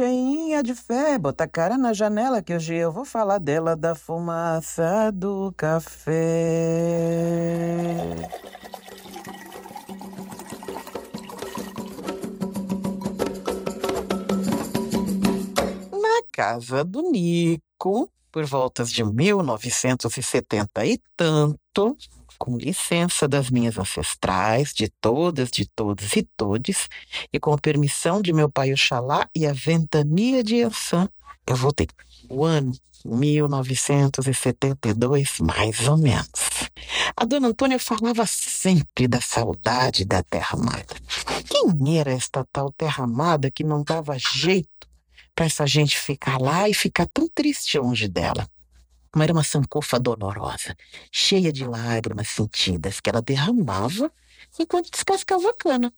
cheinha de fé, bota a cara na janela que hoje eu vou falar dela, da fumaça do café. Na casa do Nico, por voltas de 1970 e tanto, com licença das minhas ancestrais, de todas, de todos e todes, e com a permissão de meu pai Oxalá e a ventania de Ansan, eu voltei. O ano 1972, mais ou menos. A dona Antônia falava sempre da saudade da terra amada. Quem era esta tal terra amada que não dava jeito para essa gente ficar lá e ficar tão triste longe dela? Mas era uma sancofa dolorosa, cheia de lágrimas sentidas que ela derramava enquanto descascava a cana.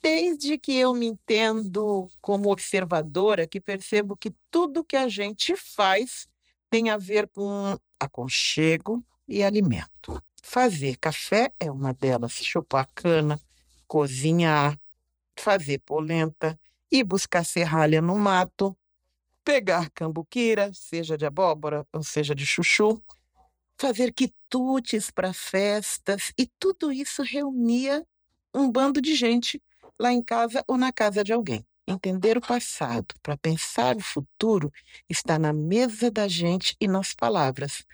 Desde que eu me entendo como observadora, que percebo que tudo que a gente faz tem a ver com aconchego e alimento. Fazer café é uma delas, chupar cana, cozinhar, fazer polenta, ir buscar serralha no mato, pegar cambuquira, seja de abóbora ou seja de chuchu, fazer quitutes para festas, e tudo isso reunia um bando de gente lá em casa ou na casa de alguém. Entender o passado para pensar o futuro está na mesa da gente e nas palavras.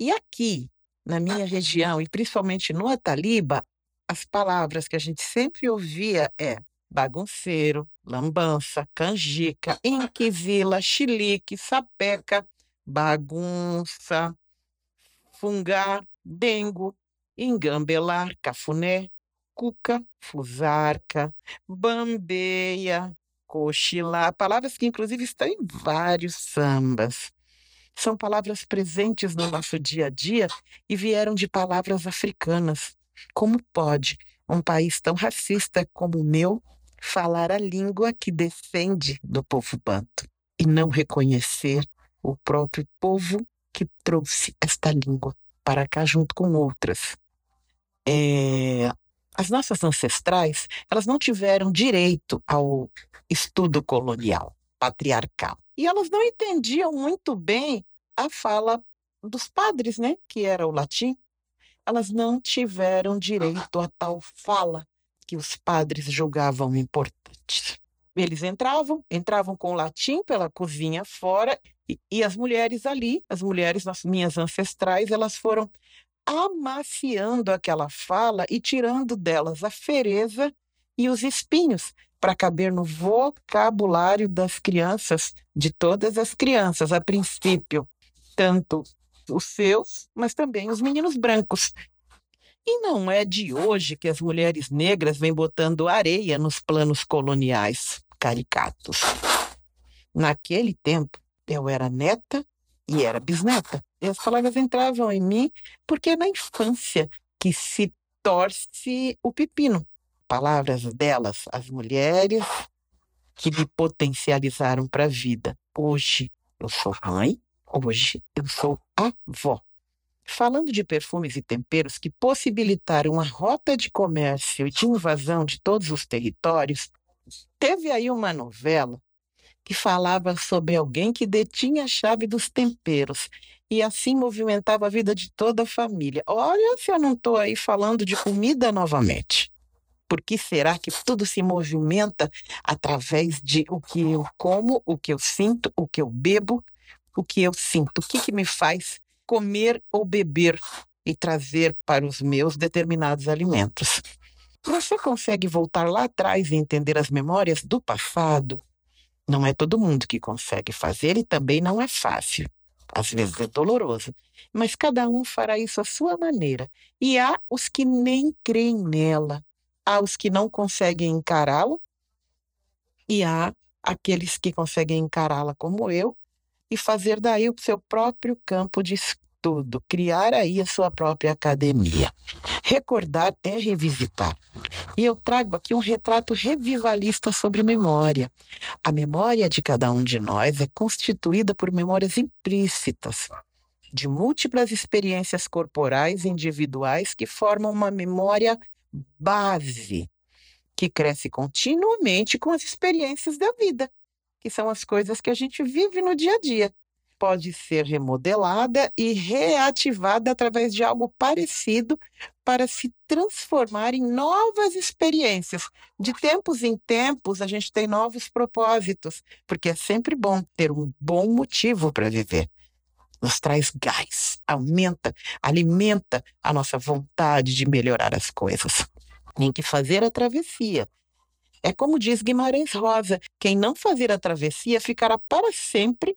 E aqui, na minha região, e principalmente no Ataliba, as palavras que a gente sempre ouvia é bagunceiro, lambança, canjica, inquisila, chilique, sapeca, bagunça, fungar, dengo, engambelar, cafuné, cuca, fusarca, bambeia, cochilar, palavras que inclusive estão em vários sambas. São palavras presentes no nosso dia a dia e vieram de palavras africanas. Como pode um país tão racista como o meu falar a língua que defende do povo banto e não reconhecer o próprio povo que trouxe esta língua para cá junto com outras. É, as nossas ancestrais, elas não tiveram direito ao estudo colonial, patriarcal. E elas não entendiam muito bem a fala dos padres, né, que era o latim. Elas não tiveram direito a tal fala que os padres julgavam importantes. Eles entravam, entravam com latim pela cozinha fora, e, e as mulheres ali, as mulheres, as minhas ancestrais, elas foram amaciando aquela fala e tirando delas a fereza e os espinhos para caber no vocabulário das crianças, de todas as crianças, a princípio, tanto os seus, mas também os meninos brancos, e não é de hoje que as mulheres negras vêm botando areia nos planos coloniais caricatos. Naquele tempo, eu era neta e era bisneta. E as palavras entravam em mim porque é na infância que se torce o pepino. Palavras delas, as mulheres que me potencializaram para a vida. Hoje eu sou mãe, hoje eu sou avó. Falando de perfumes e temperos que possibilitaram a rota de comércio e de invasão de todos os territórios, teve aí uma novela que falava sobre alguém que detinha a chave dos temperos e assim movimentava a vida de toda a família. Olha se eu não estou aí falando de comida novamente. Por que será que tudo se movimenta através de o que eu como, o que eu sinto, o que eu bebo, o que eu sinto? O que, que me faz comer ou beber e trazer para os meus determinados alimentos. Você consegue voltar lá atrás e entender as memórias do passado? Não é todo mundo que consegue fazer e também não é fácil. Às vezes é doloroso, mas cada um fará isso à sua maneira. E há os que nem creem nela, há os que não conseguem encará-la, e há aqueles que conseguem encará-la como eu e fazer daí o seu próprio campo de criar aí a sua própria academia. Recordar é revisitar. E eu trago aqui um retrato revivalista sobre memória. A memória de cada um de nós é constituída por memórias implícitas, de múltiplas experiências corporais individuais que formam uma memória base, que cresce continuamente com as experiências da vida que são as coisas que a gente vive no dia a dia. Pode ser remodelada e reativada através de algo parecido para se transformar em novas experiências. De tempos em tempos, a gente tem novos propósitos, porque é sempre bom ter um bom motivo para viver. Nos traz gás, aumenta, alimenta a nossa vontade de melhorar as coisas. Tem que fazer a travessia. É como diz Guimarães Rosa: quem não fazer a travessia ficará para sempre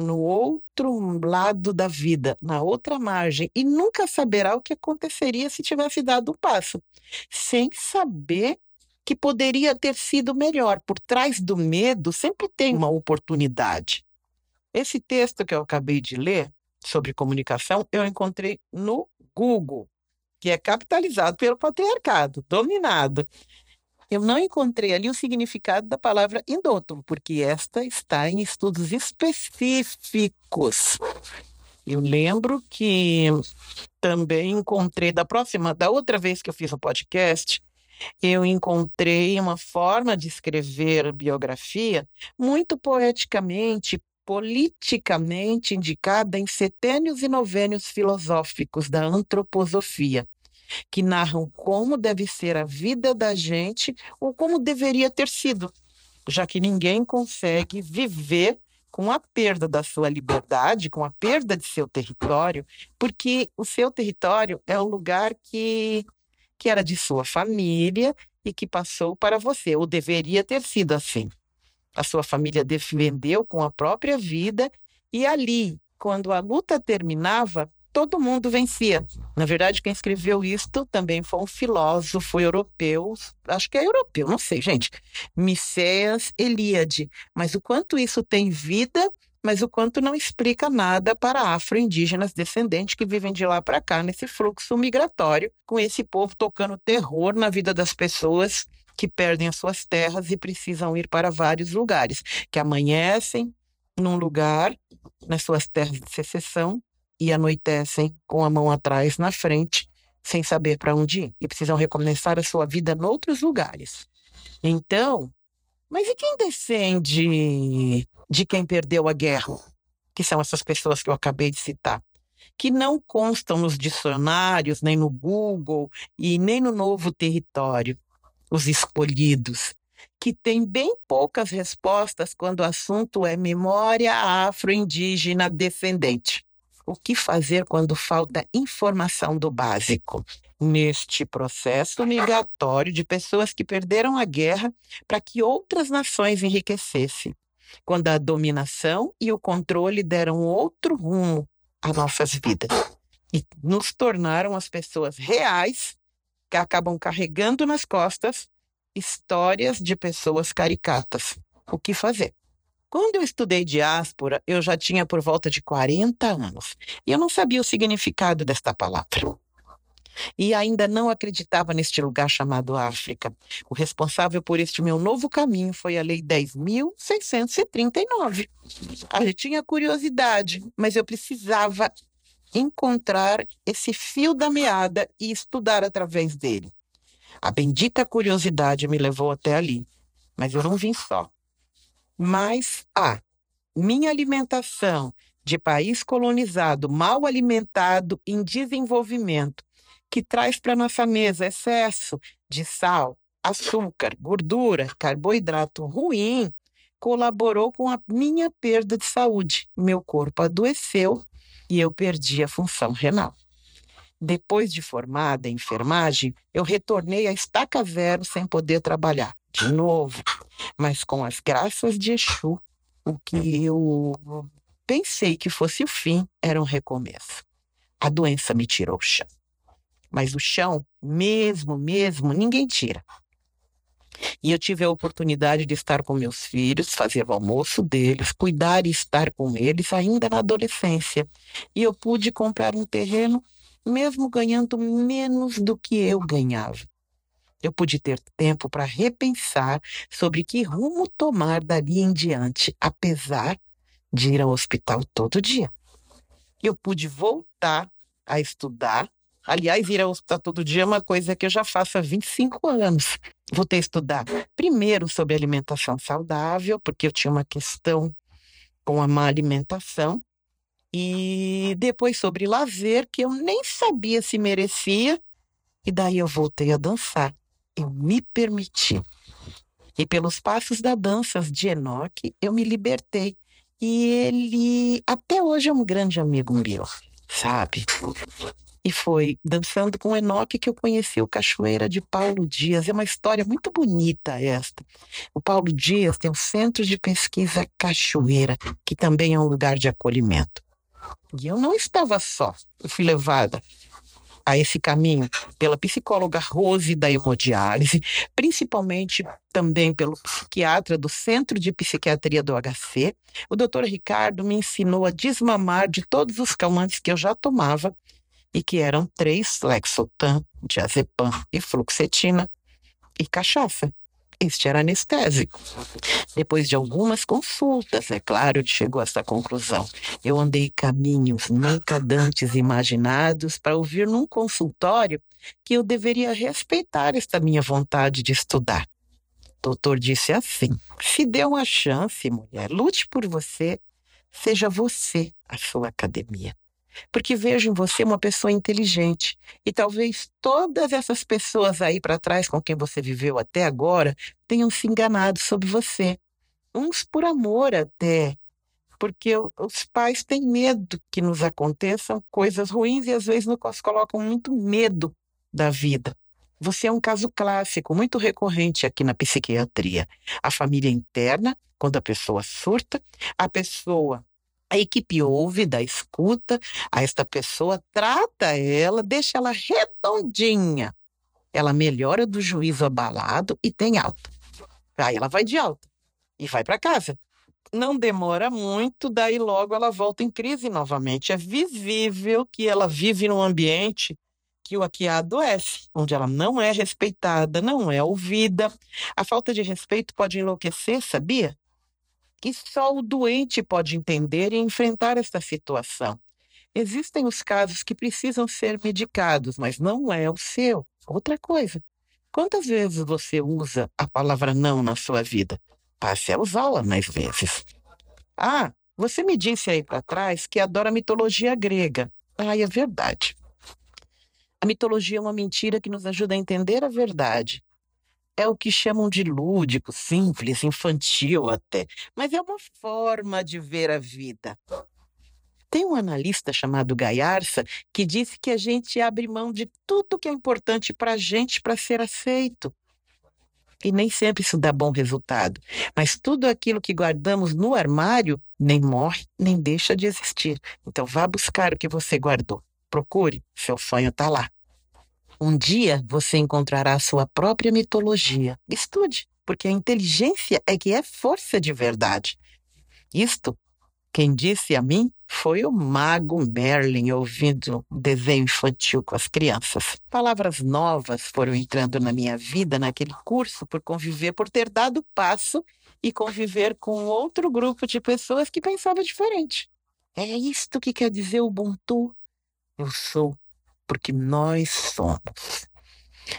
no outro lado da vida, na outra margem, e nunca saberá o que aconteceria se tivesse dado um passo, sem saber que poderia ter sido melhor. Por trás do medo sempre tem uma oportunidade. Esse texto que eu acabei de ler sobre comunicação, eu encontrei no Google, que é capitalizado pelo patriarcado, dominado. Eu não encontrei ali o significado da palavra endótomo, porque esta está em estudos específicos. Eu lembro que também encontrei da próxima, da outra vez que eu fiz o um podcast, eu encontrei uma forma de escrever biografia muito poeticamente, politicamente indicada em setênios e novênios filosóficos da antroposofia que narram como deve ser a vida da gente ou como deveria ter sido, já que ninguém consegue viver com a perda da sua liberdade, com a perda de seu território, porque o seu território é o lugar que, que era de sua família e que passou para você, ou deveria ter sido assim. A sua família defendeu com a própria vida e ali, quando a luta terminava, todo mundo vencia. Na verdade, quem escreveu isto também foi um filósofo europeu, acho que é europeu, não sei, gente. Miceas Eliade. Mas o quanto isso tem vida, mas o quanto não explica nada para afro-indígenas descendentes que vivem de lá para cá nesse fluxo migratório, com esse povo tocando terror na vida das pessoas que perdem as suas terras e precisam ir para vários lugares, que amanhecem num lugar, nas suas terras de secessão, e anoitecem com a mão atrás na frente, sem saber para onde ir, e precisam recomeçar a sua vida em outros lugares. Então, mas e quem descende de quem perdeu a guerra? Que são essas pessoas que eu acabei de citar, que não constam nos dicionários, nem no Google e nem no novo território, os escolhidos, que têm bem poucas respostas quando o assunto é memória afro-indígena descendente. O que fazer quando falta informação do básico? Neste processo migratório de pessoas que perderam a guerra para que outras nações enriquecessem, quando a dominação e o controle deram outro rumo às nossas vidas e nos tornaram as pessoas reais que acabam carregando nas costas histórias de pessoas caricatas. O que fazer? Quando eu estudei diáspora, eu já tinha por volta de 40 anos e eu não sabia o significado desta palavra. E ainda não acreditava neste lugar chamado África. O responsável por este meu novo caminho foi a Lei 10.639. Eu tinha curiosidade, mas eu precisava encontrar esse fio da meada e estudar através dele. A bendita curiosidade me levou até ali, mas eu não vim só. Mas a minha alimentação de país colonizado, mal alimentado, em desenvolvimento, que traz para nossa mesa excesso de sal, açúcar, gordura, carboidrato ruim, colaborou com a minha perda de saúde. Meu corpo adoeceu e eu perdi a função renal. Depois de formada em enfermagem, eu retornei à estaca zero sem poder trabalhar de novo, mas com as graças de Exu, o que eu pensei que fosse o fim era um recomeço. A doença me tirou o chão. Mas o chão, mesmo, mesmo, ninguém tira. E eu tive a oportunidade de estar com meus filhos, fazer o almoço deles, cuidar e estar com eles ainda na adolescência. E eu pude comprar um terreno, mesmo ganhando menos do que eu ganhava eu pude ter tempo para repensar sobre que rumo tomar dali em diante, apesar de ir ao hospital todo dia. Eu pude voltar a estudar Aliás, ir ao hospital todo dia é uma coisa que eu já faço há 25 anos. Voltei a estudar primeiro sobre alimentação saudável, porque eu tinha uma questão com a má alimentação, e depois sobre lazer, que eu nem sabia se merecia, e daí eu voltei a dançar. Eu me permiti. E pelos passos da dança de Enoque, eu me libertei. E ele, até hoje, é um grande amigo meu, sabe? E foi dançando com Enoque que eu conheci o Cachoeira de Paulo Dias. É uma história muito bonita esta. O Paulo Dias tem um centro de pesquisa Cachoeira, que também é um lugar de acolhimento. E eu não estava só. Eu fui levada a esse caminho pela psicóloga Rose da hemodiálise, principalmente também pelo psiquiatra do Centro de Psiquiatria do HC. O doutor Ricardo me ensinou a desmamar de todos os calmantes que eu já tomava e que eram três, Lexotan, diazepam e fluoxetina, e cachaça. Este era anestésico. Depois de algumas consultas, é claro, chegou a essa conclusão. Eu andei caminhos nunca dantes imaginados para ouvir num consultório que eu deveria respeitar esta minha vontade de estudar. O doutor disse assim: se dê uma chance, mulher, lute por você, seja você a sua academia porque vejo em você uma pessoa inteligente. E talvez todas essas pessoas aí para trás com quem você viveu até agora tenham se enganado sobre você. Uns por amor até, porque os pais têm medo que nos aconteçam coisas ruins e às vezes nos colocam muito medo da vida. Você é um caso clássico, muito recorrente aqui na psiquiatria. A família interna, quando a pessoa surta, a pessoa a equipe ouve, dá escuta a esta pessoa, trata ela, deixa ela redondinha. Ela melhora do juízo abalado e tem alta. Aí ela vai de alta e vai para casa. Não demora muito, daí logo ela volta em crise novamente. É visível que ela vive num ambiente que o aqui adoece, onde ela não é respeitada, não é ouvida. A falta de respeito pode enlouquecer, sabia? Que só o doente pode entender e enfrentar esta situação. Existem os casos que precisam ser medicados, mas não é o seu. Outra coisa, quantas vezes você usa a palavra não na sua vida? Passe a usá-la mais vezes. Ah, você me disse aí para trás que adora mitologia grega. Ah, é verdade. A mitologia é uma mentira que nos ajuda a entender a verdade é o que chamam de lúdico, simples, infantil até, mas é uma forma de ver a vida. Tem um analista chamado Gaiarsa que disse que a gente abre mão de tudo que é importante para a gente para ser aceito. E nem sempre isso dá bom resultado. Mas tudo aquilo que guardamos no armário nem morre, nem deixa de existir. Então vá buscar o que você guardou. Procure, seu sonho está lá. Um dia você encontrará a sua própria mitologia. Estude, porque a inteligência é que é força de verdade. Isto, quem disse a mim foi o mago Merlin ouvindo desenho infantil com as crianças. Palavras novas foram entrando na minha vida naquele curso por conviver, por ter dado passo e conviver com outro grupo de pessoas que pensava diferente. É isto que quer dizer Ubuntu. Eu sou porque nós somos.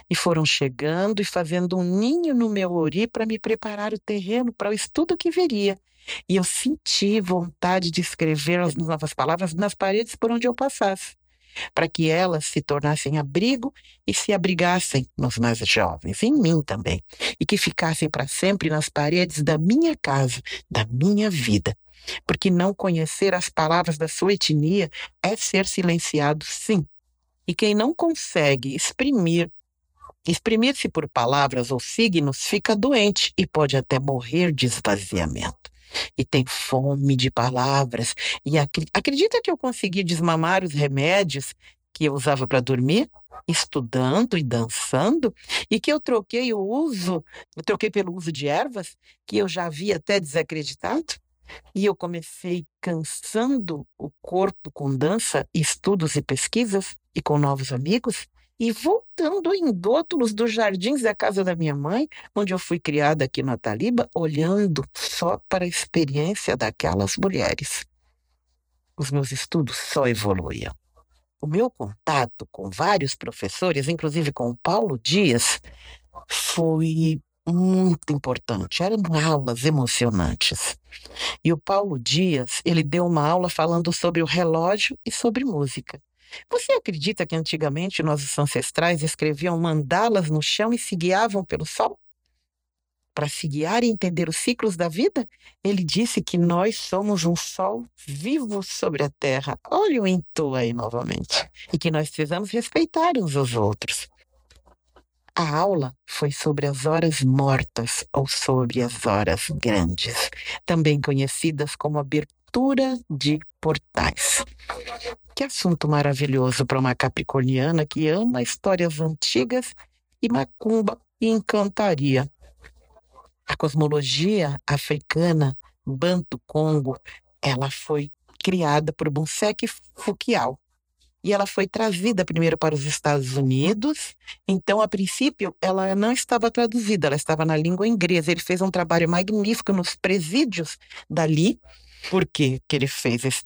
E foram chegando e fazendo um ninho no meu ori para me preparar o terreno para o estudo que viria. E eu senti vontade de escrever as novas palavras nas paredes por onde eu passasse, para que elas se tornassem abrigo e se abrigassem nos mais jovens, em mim também, e que ficassem para sempre nas paredes da minha casa, da minha vida. Porque não conhecer as palavras da sua etnia é ser silenciado, sim, e quem não consegue exprimir, exprimir-se por palavras ou signos, fica doente e pode até morrer de esvaziamento. E tem fome de palavras. E acredita que eu consegui desmamar os remédios que eu usava para dormir? estudando e dançando, e que eu troquei o uso, eu troquei pelo uso de ervas, que eu já havia até desacreditado. E eu comecei cansando o corpo com dança, estudos e pesquisas, e com novos amigos, e voltando em dótulos dos jardins da casa da minha mãe, onde eu fui criada aqui no Ataliba, olhando só para a experiência daquelas mulheres. Os meus estudos só evoluíam. o meu contato com vários professores, inclusive com o Paulo Dias, foi muito importante. Eram aulas emocionantes. E o Paulo Dias, ele deu uma aula falando sobre o relógio e sobre música. Você acredita que antigamente nossos ancestrais escreviam mandalas no chão e se guiavam pelo sol? Para se guiar e entender os ciclos da vida, ele disse que nós somos um sol vivo sobre a terra. Olha o Intu aí novamente. E que nós precisamos respeitar uns aos outros. A aula foi sobre as horas mortas ou sobre as horas grandes, também conhecidas como abertura de portais. Que assunto maravilhoso para uma capricorniana que ama histórias antigas e macumba e encantaria. A cosmologia africana Banto Congo, ela foi criada por Bonsek Fukial, e ela foi trazida primeiro para os Estados Unidos. Então, a princípio, ela não estava traduzida, ela estava na língua inglesa. Ele fez um trabalho magnífico nos presídios dali. Por que, que ele fez esse,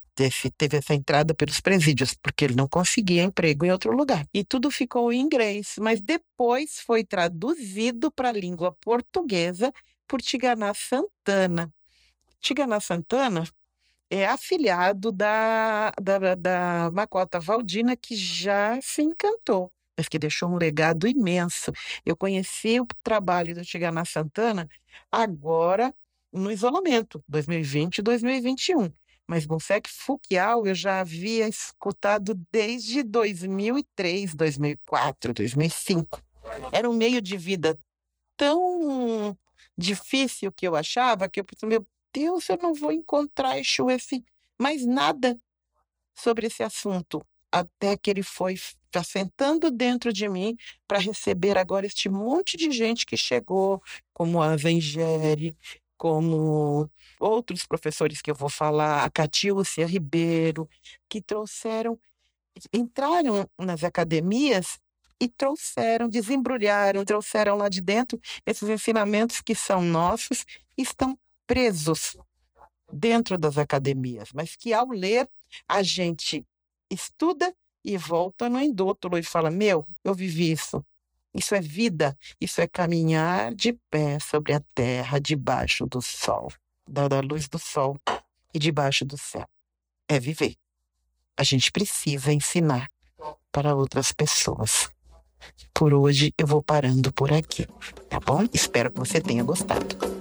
teve essa entrada pelos presídios? Porque ele não conseguia emprego em outro lugar. E tudo ficou em inglês, mas depois foi traduzido para a língua portuguesa por Tiganá Santana. Tiganá Santana é afilhado da, da, da Macota Valdina, que já se encantou, mas que deixou um legado imenso. Eu conheci o trabalho do Tiganá Santana agora no isolamento, 2020 e 2021. Mas Bonsec Fukial eu já havia escutado desde 2003, 2004, 2005. Era um meio de vida tão difícil que eu achava que eu meu Deus, eu não vou encontrar Exu esse, mais nada sobre esse assunto, até que ele foi assentando dentro de mim para receber agora este monte de gente que chegou, como a Vengere, como outros professores que eu vou falar, a Catiúcia Ribeiro, que trouxeram, entraram nas academias e trouxeram, desembrulharam, trouxeram lá de dentro esses ensinamentos que são nossos, estão presos dentro das academias, mas que ao ler a gente estuda e volta no indútulo e fala: Meu, eu vivi isso. Isso é vida, isso é caminhar de pé sobre a terra, debaixo do sol, da luz do sol e debaixo do céu. É viver. A gente precisa ensinar para outras pessoas. Por hoje eu vou parando por aqui, tá bom? Espero que você tenha gostado.